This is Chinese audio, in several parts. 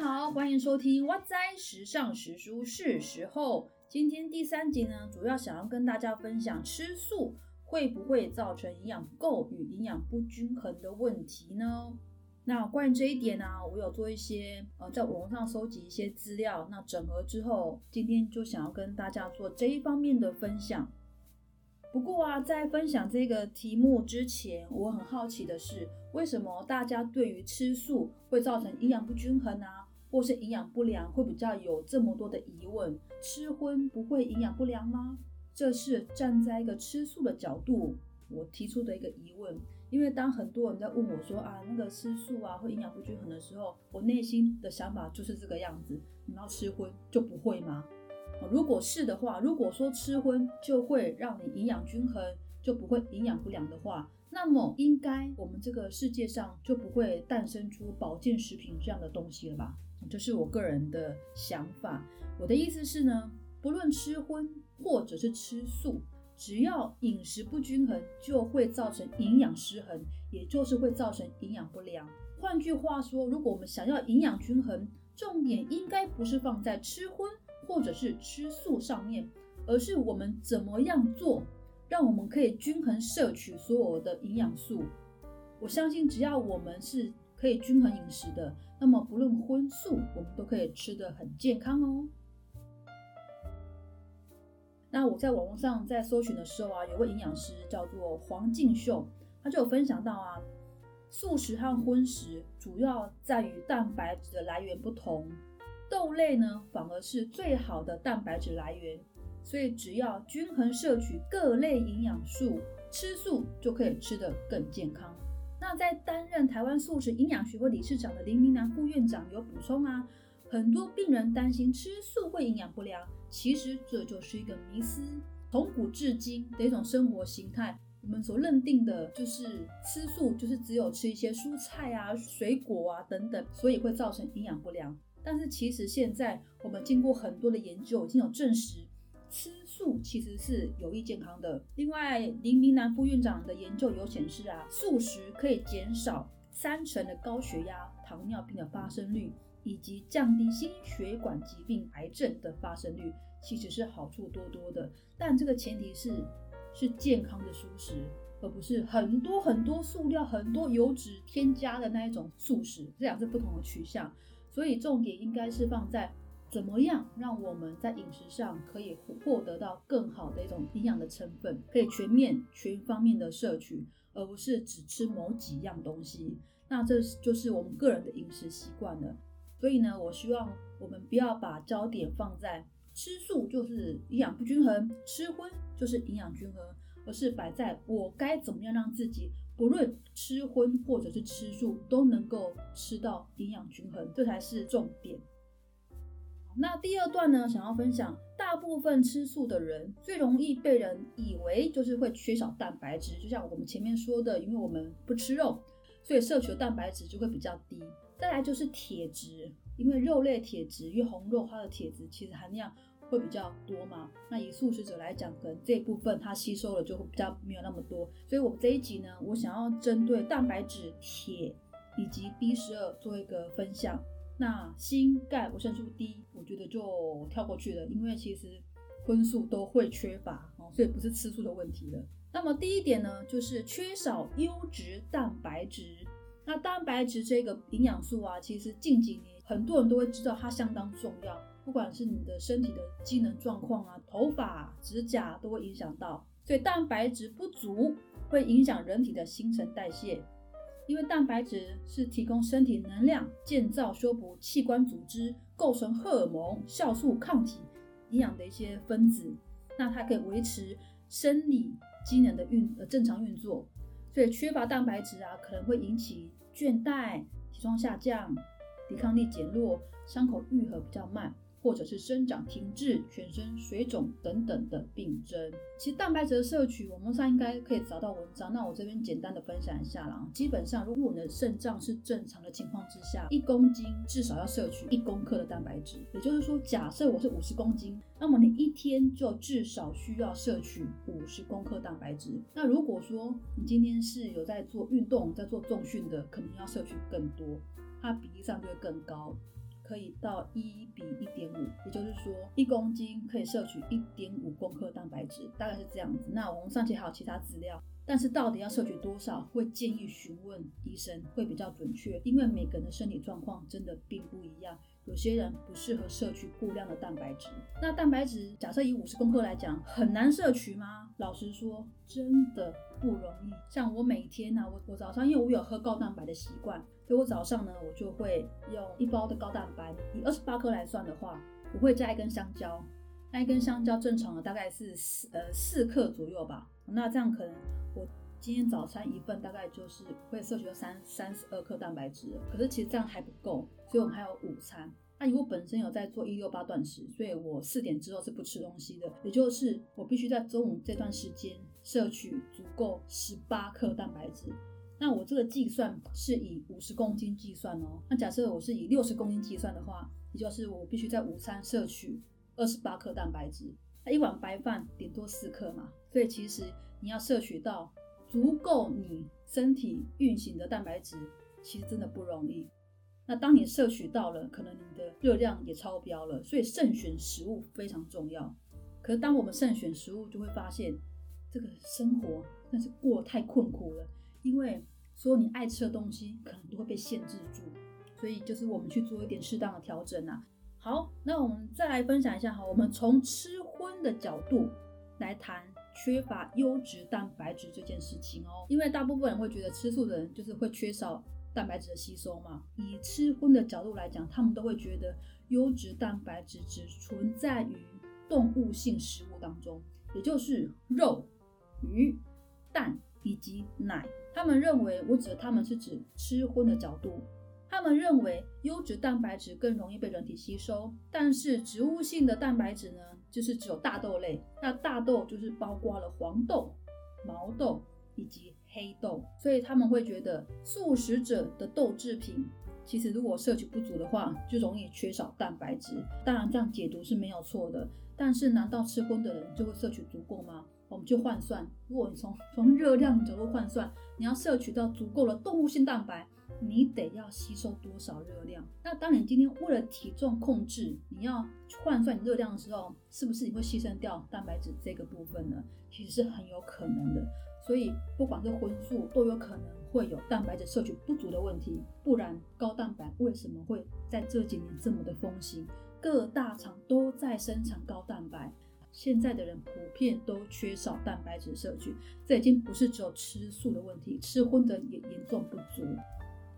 好，欢迎收听《哇哉时尚时书》，是时候。今天第三集呢，主要想要跟大家分享吃素会不会造成营养不够与营养不均衡的问题呢？那关于这一点呢，我有做一些呃，在网络上收集一些资料，那整合之后，今天就想要跟大家做这一方面的分享。不过啊，在分享这个题目之前，我很好奇的是，为什么大家对于吃素会造成营养不均衡啊，或是营养不良，会比较有这么多的疑问？吃荤不会营养不良吗？这是站在一个吃素的角度，我提出的一个疑问。因为当很多人在问我说啊，那个吃素啊会营养不均衡的时候，我内心的想法就是这个样子：你要吃荤就不会吗？如果是的话，如果说吃荤就会让你营养均衡，就不会营养不良的话，那么应该我们这个世界上就不会诞生出保健食品这样的东西了吧？这是我个人的想法。我的意思是呢，不论吃荤或者是吃素，只要饮食不均衡，就会造成营养失衡，也就是会造成营养不良。换句话说，如果我们想要营养均衡，重点应该不是放在吃荤。或者是吃素上面，而是我们怎么样做，让我们可以均衡摄取所有的营养素。我相信，只要我们是可以均衡饮食的，那么不论荤素，我们都可以吃得很健康哦。那我在网络上在搜寻的时候啊，有位营养师叫做黄静秀，他就有分享到啊，素食和荤食主要在于蛋白质的来源不同。豆类呢，反而是最好的蛋白质来源，所以只要均衡摄取各类营养素，吃素就可以吃得更健康。那在担任台湾素食营养学会理事长的林明南副院长有补充啊，很多病人担心吃素会营养不良，其实这就是一个迷思。从古至今的一种生活形态，我们所认定的就是吃素就是只有吃一些蔬菜啊、水果啊等等，所以会造成营养不良。但是其实现在我们经过很多的研究，已经有证实，吃素其实是有益健康的。另外，林明南副院长的研究有显示啊，素食可以减少三成的高血压、糖尿病的发生率，以及降低心血管疾病、癌症的发生率，其实是好处多多的。但这个前提是是健康的素食，而不是很多很多塑料、很多油脂添加的那一种素食，这两是不同的取向。所以重点应该是放在怎么样让我们在饮食上可以获得到更好的一种营养的成分，可以全面全方面的摄取，而不是只吃某几样东西。那这就是我们个人的饮食习惯了。所以呢，我希望我们不要把焦点放在吃素就是营养不均衡，吃荤就是营养均衡，而是摆在我该怎么样让自己。不论吃荤或者是吃素，都能够吃到营养均衡，这才是重点。那第二段呢，想要分享，大部分吃素的人最容易被人以为就是会缺少蛋白质，就像我们前面说的，因为我们不吃肉，所以摄取的蛋白质就会比较低。再来就是铁质，因为肉类铁质，因为红肉它的铁质其实含量。会比较多嘛？那以素食者来讲，可能这一部分它吸收了就会比较没有那么多。所以，我们这一集呢，我想要针对蛋白质、铁以及 B 十二做一个分享。那锌、钙、维生素 D，我觉得就跳过去了，因为其实荤素都会缺乏哦，所以不是吃素的问题了。那么第一点呢，就是缺少优质蛋白质。那蛋白质这个营养素啊，其实近几年很多人都会知道它相当重要。不管是你的身体的机能状况啊，头发、指甲都会影响到，所以蛋白质不足会影响人体的新陈代谢。因为蛋白质是提供身体能量、建造、修补器官组织、构成荷尔蒙、酵素、抗体、营养的一些分子，那它可以维持生理机能的运呃正常运作。所以缺乏蛋白质啊，可能会引起倦怠、体重下降、抵抗力减弱、伤口愈合比较慢。或者是生长停滞、全身水肿等等的病症。其实蛋白质的摄取，网络上应该可以找到文章。那我这边简单的分享一下啦。基本上，如果我们的肾脏是正常的情况之下，一公斤至少要摄取一公克的蛋白质。也就是说，假设我是五十公斤，那么你一天就至少需要摄取五十公克蛋白质。那如果说你今天是有在做运动、在做重训的，可能要摄取更多，它比例上就会更高。可以到一比一点五，也就是说一公斤可以摄取一点五公克蛋白质，大概是这样子。那我们上期还有其他资料，但是到底要摄取多少，会建议询问医生会比较准确，因为每个人的身体状况真的并不一样。有些人不适合摄取过量的蛋白质。那蛋白质假设以五十公克来讲，很难摄取吗？老实说，真的不容易。像我每天呢，我我早上因为我有喝高蛋白的习惯，所以我早上呢，我就会用一包的高蛋白，以二十八克来算的话，我会加一根香蕉。那一根香蕉正常的大概是四呃四克左右吧。那这样可能我。今天早餐一份大概就是会摄取到三三十二克蛋白质，可是其实这样还不够，所以我们还有午餐。那因为本身有在做一六八断食，所以我四点之后是不吃东西的，也就是我必须在中午这段时间摄取足够十八克蛋白质。那我这个计算是以五十公斤计算哦。那假设我是以六十公斤计算的话，也就是我必须在午餐摄取二十八克蛋白质。那一碗白饭顶多四克嘛，所以其实你要摄取到。足够你身体运行的蛋白质，其实真的不容易。那当你摄取到了，可能你的热量也超标了，所以慎选食物非常重要。可是当我们慎选食物，就会发现这个生活那是过太困苦了，因为所有你爱吃的东西可能都会被限制住。所以就是我们去做一点适当的调整啊。好，那我们再来分享一下哈，我们从吃荤的角度来谈。缺乏优质蛋白质这件事情哦，因为大部分人会觉得吃素的人就是会缺少蛋白质的吸收嘛。以吃荤的角度来讲，他们都会觉得优质蛋白质只存在于动物性食物当中，也就是肉、鱼、蛋以及奶。他们认为，我指的他们是指吃荤的角度。他们认为优质蛋白质更容易被人体吸收，但是植物性的蛋白质呢，就是只有大豆类。那大豆就是包括了黄豆、毛豆以及黑豆，所以他们会觉得素食者的豆制品，其实如果摄取不足的话，就容易缺少蛋白质。当然这样解读是没有错的，但是难道吃荤的人就会摄取足够吗？我们就换算，如果你从从热量角度换算，你要摄取到足够的动物性蛋白。你得要吸收多少热量？那当你今天为了体重控制，你要换算热量的时候，是不是你会牺牲掉蛋白质这个部分呢？其实是很有可能的。所以不管是荤素，都有可能会有蛋白质摄取不足的问题。不然高蛋白为什么会在这几年这么的风行？各大厂都在生产高蛋白，现在的人普遍都缺少蛋白质摄取。这已经不是只有吃素的问题，吃荤的也严重不足。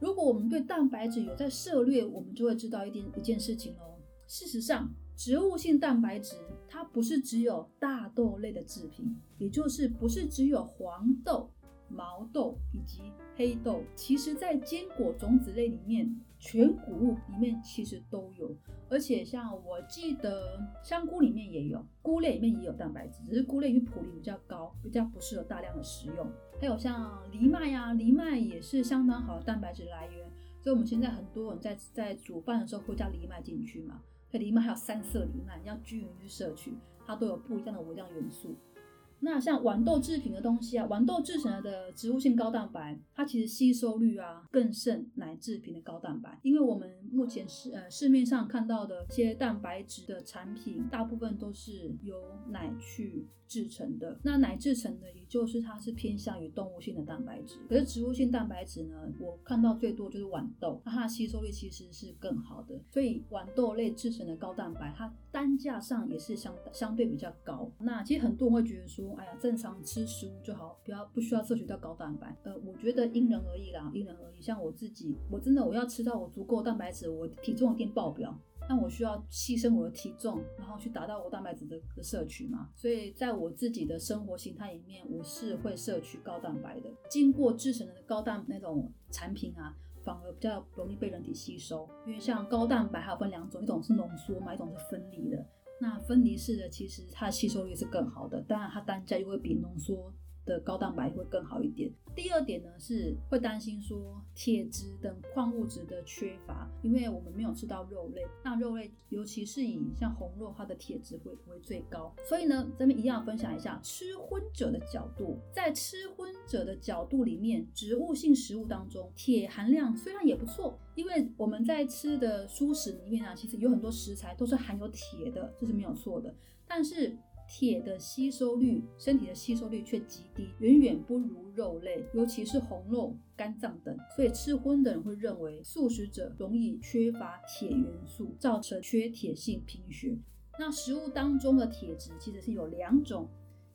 如果我们对蛋白质有在涉略，我们就会知道一点一件事情哦。事实上，植物性蛋白质它不是只有大豆类的制品，也就是不是只有黄豆、毛豆以及黑豆。其实，在坚果种子类里面，全谷物里面其实都有。而且，像我记得香菇里面也有，菇类里面也有蛋白质，只是菇类因为普林比较高，比较不适合大量的食用。还有像藜麦呀，藜麦也是相当好的蛋白质来源，所以我们现在很多人在在煮饭的时候会加藜麦进去嘛。那藜麦还有三色藜麦，要均匀去摄取，它都有不一样的微量元素。那像豌豆制品的东西啊，豌豆制成的植物性高蛋白，它其实吸收率啊更胜奶制品的高蛋白。因为我们目前市呃市面上看到的一些蛋白质的产品，大部分都是由奶去制成的。那奶制成的，也就是它是偏向于动物性的蛋白质。可是植物性蛋白质呢，我看到最多就是豌豆，那它的吸收率其实是更好的。所以豌豆类制成的高蛋白，它单价上也是相相对比较高。那其实很多人会觉得说。哎呀，正常吃食物就好，不要不需要摄取到高蛋白。呃，我觉得因人而异啦，因人而异。像我自己，我真的我要吃到我足够蛋白质，我体重一定爆表，那我需要牺牲我的体重，然后去达到我蛋白质的的摄取嘛。所以在我自己的生活形态里面，我是会摄取高蛋白的。经过制成的高蛋那种产品啊，反而比较容易被人体吸收。因为像高蛋白还有分两种，一种是浓缩嘛，一种是分离的。那分离式的其实它吸收率是更好的，当然它单价又会比浓缩的高蛋白会更好一点。第二点呢是会担心说铁质等矿物质的缺乏，因为我们没有吃到肉类，那肉类尤其是以像红肉，它的铁质会会最高。所以呢，咱们一样分享一下吃荤者的角度，在吃荤者的角度里面，植物性食物当中，铁含量虽然也不错，因为我们在吃的蔬食里面啊，其实有很多食材都是含有铁的，这是没有错的，但是。铁的吸收率，身体的吸收率却极低，远远不如肉类，尤其是红肉、肝脏等。所以吃荤的人会认为素食者容易缺乏铁元素，造成缺铁性贫血。那食物当中的铁质其实是有两种，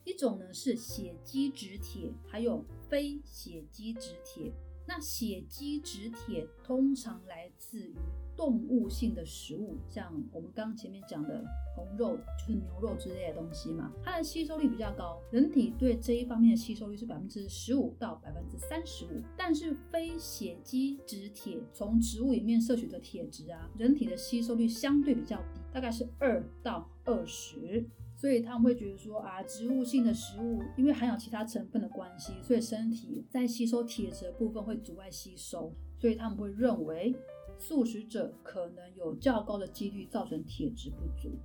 一种呢是血基质铁，还有非血基质铁。那血基质铁通常来自于动物性的食物，像我们刚前面讲的红肉，就是牛肉之类的东西嘛，它的吸收率比较高。人体对这一方面的吸收率是百分之十五到百分之三十五。但是非血基质铁从植物里面摄取的铁质啊，人体的吸收率相对比较低，大概是二到二十。所以他们会觉得说啊，植物性的食物因为含有其他成分的关系，所以身体在吸收铁质的部分会阻碍吸收，所以他们会认为素食者可能有较高的几率造成铁质不足。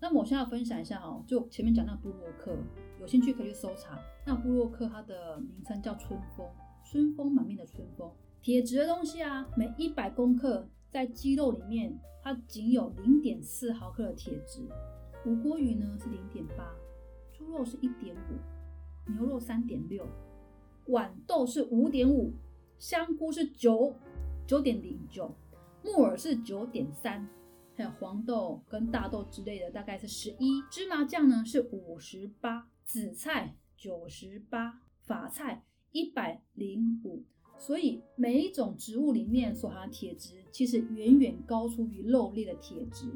那么我现在要分享一下哈，就前面讲那布洛克，有兴趣可以去搜查。那布洛克它的名称叫春风，春风满面的春风。铁质的东西啊，每一百公克在鸡肉里面，它仅有零点四毫克的铁质。无锅鱼呢是零点八，猪肉是一点五，牛肉三点六，豌豆是五点五，香菇是九九点零九，木耳是九点三，还有黄豆跟大豆之类的大概是十一，芝麻酱呢是五十八，紫菜九十八，法菜一百零五，所以每一种植物里面所含的铁质其实远远高出于肉类的铁质，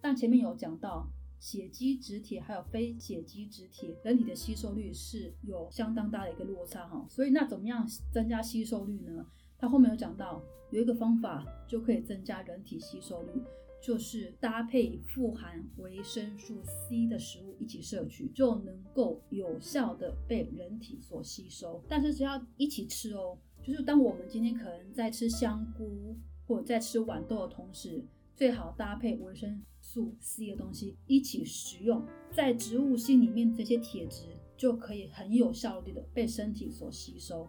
但前面有讲到。血基质铁还有非血基质铁，人体的吸收率是有相当大的一个落差哈。所以那怎么样增加吸收率呢？他后面有讲到，有一个方法就可以增加人体吸收率，就是搭配富含维生素 C 的食物一起摄取，就能够有效的被人体所吸收。但是只要一起吃哦，就是当我们今天可能在吃香菇或者在吃豌豆的同时。最好搭配维生素 C 的东西一起食用，在植物性里面这些铁质就可以很有效率的被身体所吸收。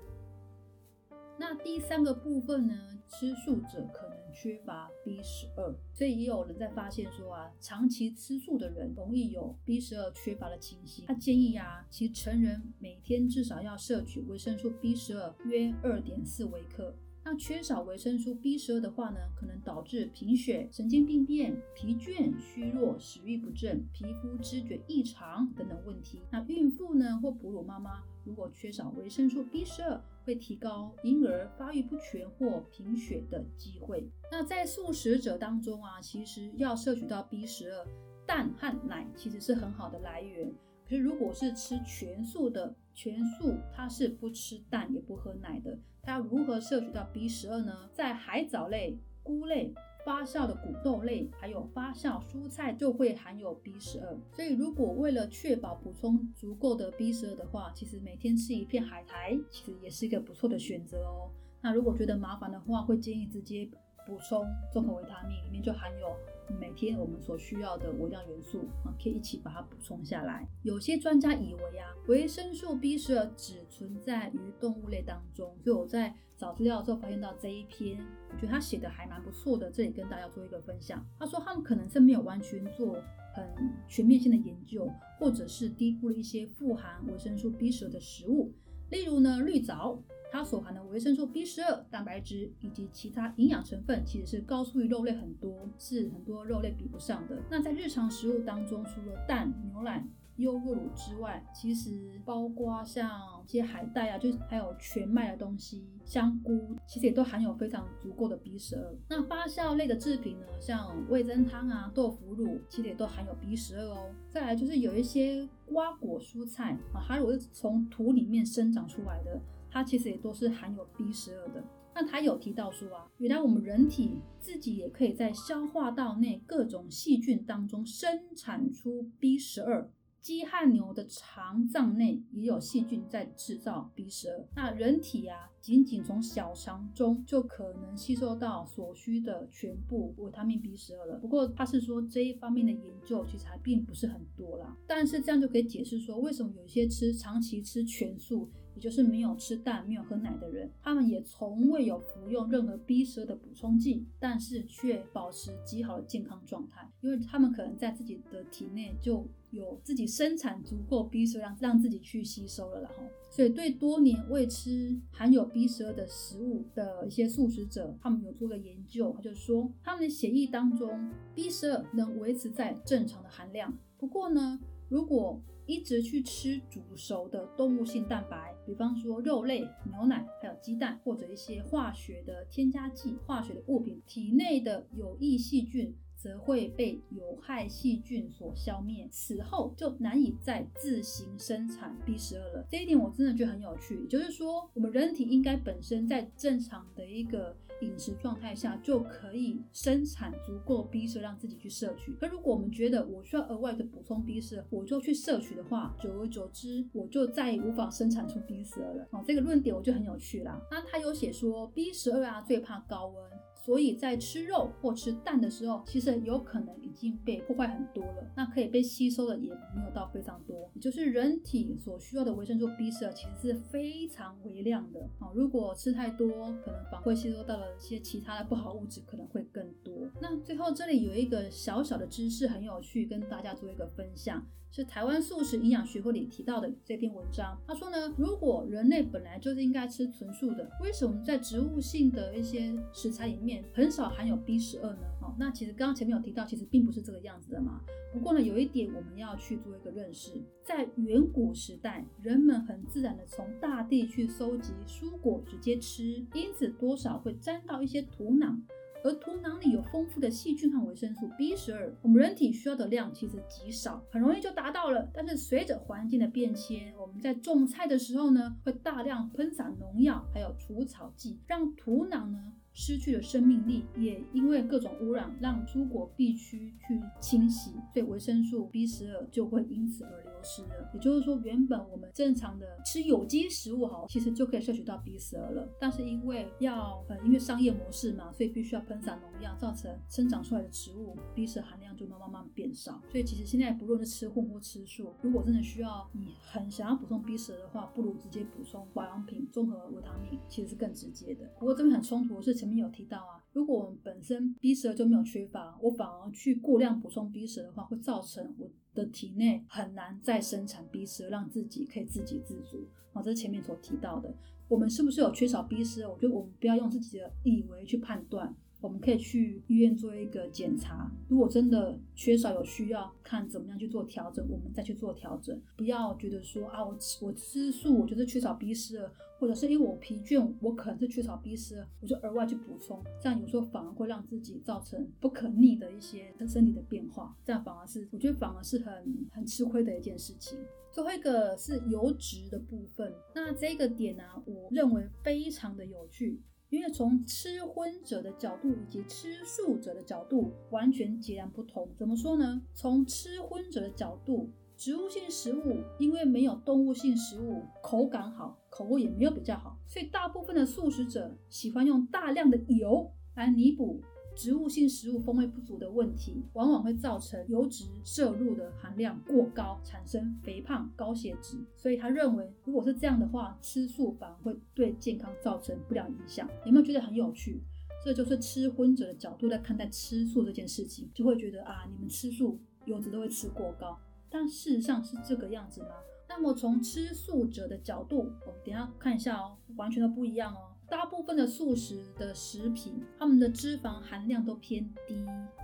那第三个部分呢，吃素者可能缺乏 B 十二，所以也有人在发现说啊，长期吃素的人容易有 B 十二缺乏的情形。他建议啊，其成人每天至少要摄取维生素 B 十二约二点四微克。那缺少维生素 B 十二的话呢，可能导致贫血、神经病变、疲倦、虚弱、食欲不振、皮肤知觉异常等等问题。那孕妇呢或哺乳妈妈如果缺少维生素 B 十二，会提高婴儿发育不全或贫血的机会。那在素食者当中啊，其实要摄取到 B 十二，蛋和奶其实是很好的来源。可是如果是吃全素的，全素它是不吃蛋也不喝奶的。它如何摄取到 B 十二呢？在海藻类、菇类、发酵的谷豆类，还有发酵蔬菜就会含有 B 十二。所以，如果为了确保补充足够的 B 十二的话，其实每天吃一片海苔，其实也是一个不错的选择哦。那如果觉得麻烦的话，会建议直接补充综合维他命，里面就含有。每天我们所需要的微量元素啊，可以一起把它补充下来。有些专家以为啊，维生素 B 十二只存在于动物类当中，所以我在找资料的时候发现到这一篇，我觉得他写的还蛮不错的，这里跟大家做一个分享。他说他们可能是没有完全做很全面性的研究，或者是低估了一些富含维生素 B 十二的食物，例如呢绿藻。它所含的维生素 B 十二、蛋白质以及其他营养成分，其实是高出于肉类很多，是很多肉类比不上的。那在日常食物当中，除了蛋、牛奶、优酪乳之外，其实包括像一些海带啊，就是还有全麦的东西，香菇，其实也都含有非常足够的 B 十二。那发酵类的制品呢，像味增汤啊、豆腐乳，其实也都含有 B 十二哦。再来就是有一些瓜果蔬菜啊，它如果是从土里面生长出来的。它其实也都是含有 B 十二的。那他有提到说啊，原来我们人体自己也可以在消化道内各种细菌当中生产出 B 十二，鸡和牛的肠脏内也有细菌在制造 B 十二。那人体啊，仅仅从小肠中就可能吸收到所需的全部维他命 B 十二了。不过他是说这一方面的研究其实还并不是很多啦。但是这样就可以解释说，为什么有些吃长期吃全素。也就是没有吃蛋、没有喝奶的人，他们也从未有服用任何 B 十二的补充剂，但是却保持极好的健康状态，因为他们可能在自己的体内就有自己生产足够 B 十二，让让自己去吸收了，然后，所以对多年未吃含有 B 十二的食物的一些素食者，他们有做个研究，他就说他们的血液当中 B 十二能维持在正常的含量，不过呢，如果一直去吃煮熟的动物性蛋白，比方说肉类、牛奶，还有鸡蛋，或者一些化学的添加剂、化学的物品，体内的有益细菌。则会被有害细菌所消灭，此后就难以再自行生产 B 十二了。这一点我真的觉得很有趣，就是说，我们人体应该本身在正常的一个饮食状态下就可以生产足够 B 十二让自己去摄取。可如果我们觉得我需要额外的补充 B 十二，我就去摄取的话，久而久之，我就再也无法生产出 B 十二了。哦，这个论点我就很有趣啦。那他有写说 B 十二啊最怕高温。所以在吃肉或吃蛋的时候，其实有可能已经被破坏很多了。那可以被吸收的也没有到非常多，也就是人体所需要的维生素 B 十二其实是非常微量的啊。如果吃太多，可能反会吸收到了一些其他的不好物质，可能会更多。那最后这里有一个小小的知识很有趣，跟大家做一个分享。是台湾素食营养学会里提到的这篇文章。他说呢，如果人类本来就是应该吃纯素的，为什么在植物性的一些食材里面很少含有 B 十二呢？哦，那其实刚刚前面有提到，其实并不是这个样子的嘛。不过呢，有一点我们要去做一个认识，在远古时代，人们很自然的从大地去收集蔬果直接吃，因此多少会沾到一些土壤。而土壤里有丰富的细菌和维生素 B 十二，我们人体需要的量其实极少，很容易就达到了。但是随着环境的变迁，我们在种菜的时候呢，会大量喷洒农药，还有除草剂，让土壤呢。失去了生命力，也因为各种污染，让蔬果必须去清洗，所以维生素 B 十二就会因此而流失了。也就是说，原本我们正常的吃有机食物哈，其实就可以摄取到 B 十二了。但是因为要呃，因为商业模式嘛，所以必须要喷洒农药，造成生长出来的植物 B 十含量就慢慢慢慢变少。所以其实现在不论是吃荤或吃素，如果真的需要你很想要补充 B 十二的话，不如直接补充保养品、综合维他命，其实是更直接的。不过这边很冲突的是。前面有提到啊，如果我们本身 B 十二就没有缺乏，我反而去过量补充 B 十二的话，会造成我的体内很难再生产 B 十二，让自己可以自给自足。啊，这是前面所提到的。我们是不是有缺少 B 十二？我觉得我们不要用自己的以为去判断。我们可以去医院做一个检查，如果真的缺少有需要，看怎么样去做调整，我们再去做调整。不要觉得说啊，我吃我吃素，我觉得缺少 B 十二，或者是因为我疲倦，我可能是缺少 B 十二，我就额外去补充，这样有时候反而会让自己造成不可逆的一些身体的变化，这样反而是我觉得反而是很很吃亏的一件事情。最后一个是油脂的部分，那这个点呢，我认为非常的有趣。因为从吃荤者的角度以及吃素者的角度完全截然不同。怎么说呢？从吃荤者的角度，植物性食物因为没有动物性食物口感好，口味也没有比较好，所以大部分的素食者喜欢用大量的油来弥补。植物性食物风味不足的问题，往往会造成油脂摄入的含量过高，产生肥胖、高血脂。所以他认为，如果是这样的话，吃素反而会对健康造成不良影响。有没有觉得很有趣？这就是吃荤者的角度在看待吃素这件事情，就会觉得啊，你们吃素油脂都会吃过高。但事实上是这个样子吗？那么从吃素者的角度，我们等下看一下哦，完全都不一样哦。大部分的素食的食品，它们的脂肪含量都偏低，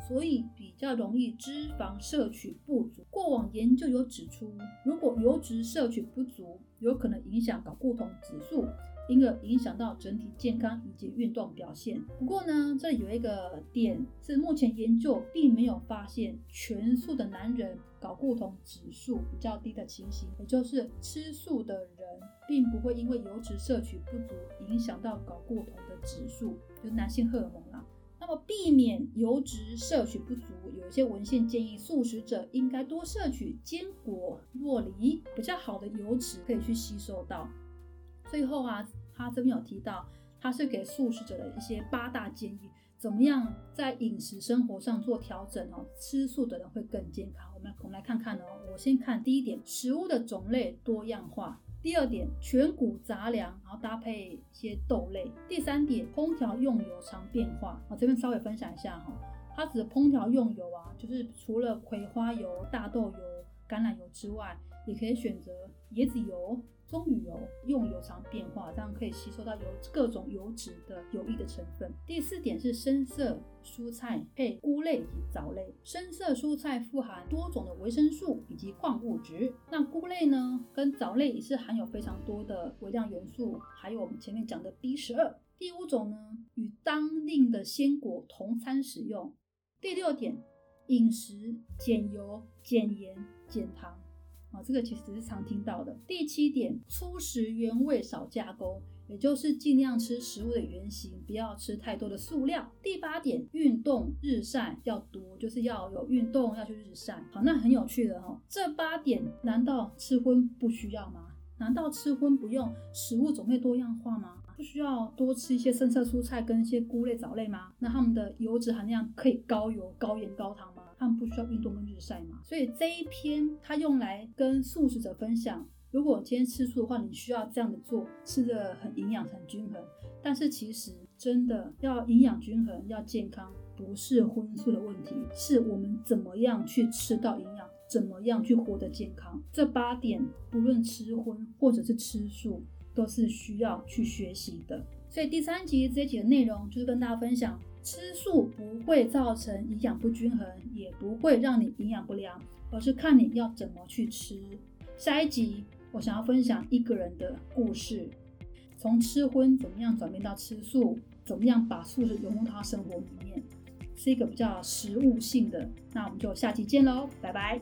所以比较容易脂肪摄取不足。过往研究有指出，如果油脂摄取不足，有可能影响睾固酮指数。因而影响到整体健康以及运动表现。不过呢，这有一个点是目前研究并没有发现全素的男人睾固酮指数比较低的情形，也就是吃素的人并不会因为油脂摄取不足影响到睾固酮的指数，就是男性荷尔蒙啦。那么避免油脂摄取不足，有一些文献建议素食者应该多摄取坚果、若梨，比较好的油脂可以去吸收到。最后啊，他这边有提到，他是给素食者的一些八大建议，怎么样在饮食生活上做调整哦，吃素的人会更健康。我们我们来看看哦，我先看第一点，食物的种类多样化。第二点，全谷杂粮，然后搭配一些豆类。第三点，烹调用油常变化。我这边稍微分享一下哈，它指的烹调用油啊，就是除了葵花油、大豆油、橄榄油之外，也可以选择椰子油。棕榈油用油常变化，这样可以吸收到油各种油脂的有益的成分。第四点是深色蔬菜配菇类以及藻类。深色蔬菜富含多种的维生素以及矿物质，那菇类呢跟藻类也是含有非常多的微量元素，还有我们前面讲的 B 十二。第五种呢与当令的鲜果同餐使用。第六点，饮食减油、减盐、减糖。啊，这个其实是常听到的。第七点，粗食原味，少加工，也就是尽量吃食物的原型，不要吃太多的塑料。第八点，运动日晒要多，就是要有运动，要去日晒。好，那很有趣的哈，这八点难道吃荤不需要吗？难道吃荤不用食物种类多样化吗？不需要多吃一些深色蔬菜跟一些菇类、藻类吗？那它们的油脂含量可以高油、高盐、高糖吗？他们不需要运动跟日晒嘛，所以这一篇它用来跟素食者分享，如果今天吃素的话，你需要这样的做，吃的很营养、很均衡。但是其实真的要营养均衡、要健康，不是荤素的问题，是我们怎么样去吃到营养，怎么样去活得健康。这八点，不论吃荤或者是吃素，都是需要去学习的。所以第三集这一集的内容就是跟大家分享。吃素不会造成营养不均衡，也不会让你营养不良，而是看你要怎么去吃。下一集我想要分享一个人的故事，从吃荤怎么样转变到吃素，怎么样把素食融入他生活里面，是一个比较实物性的。那我们就下期见喽，拜拜。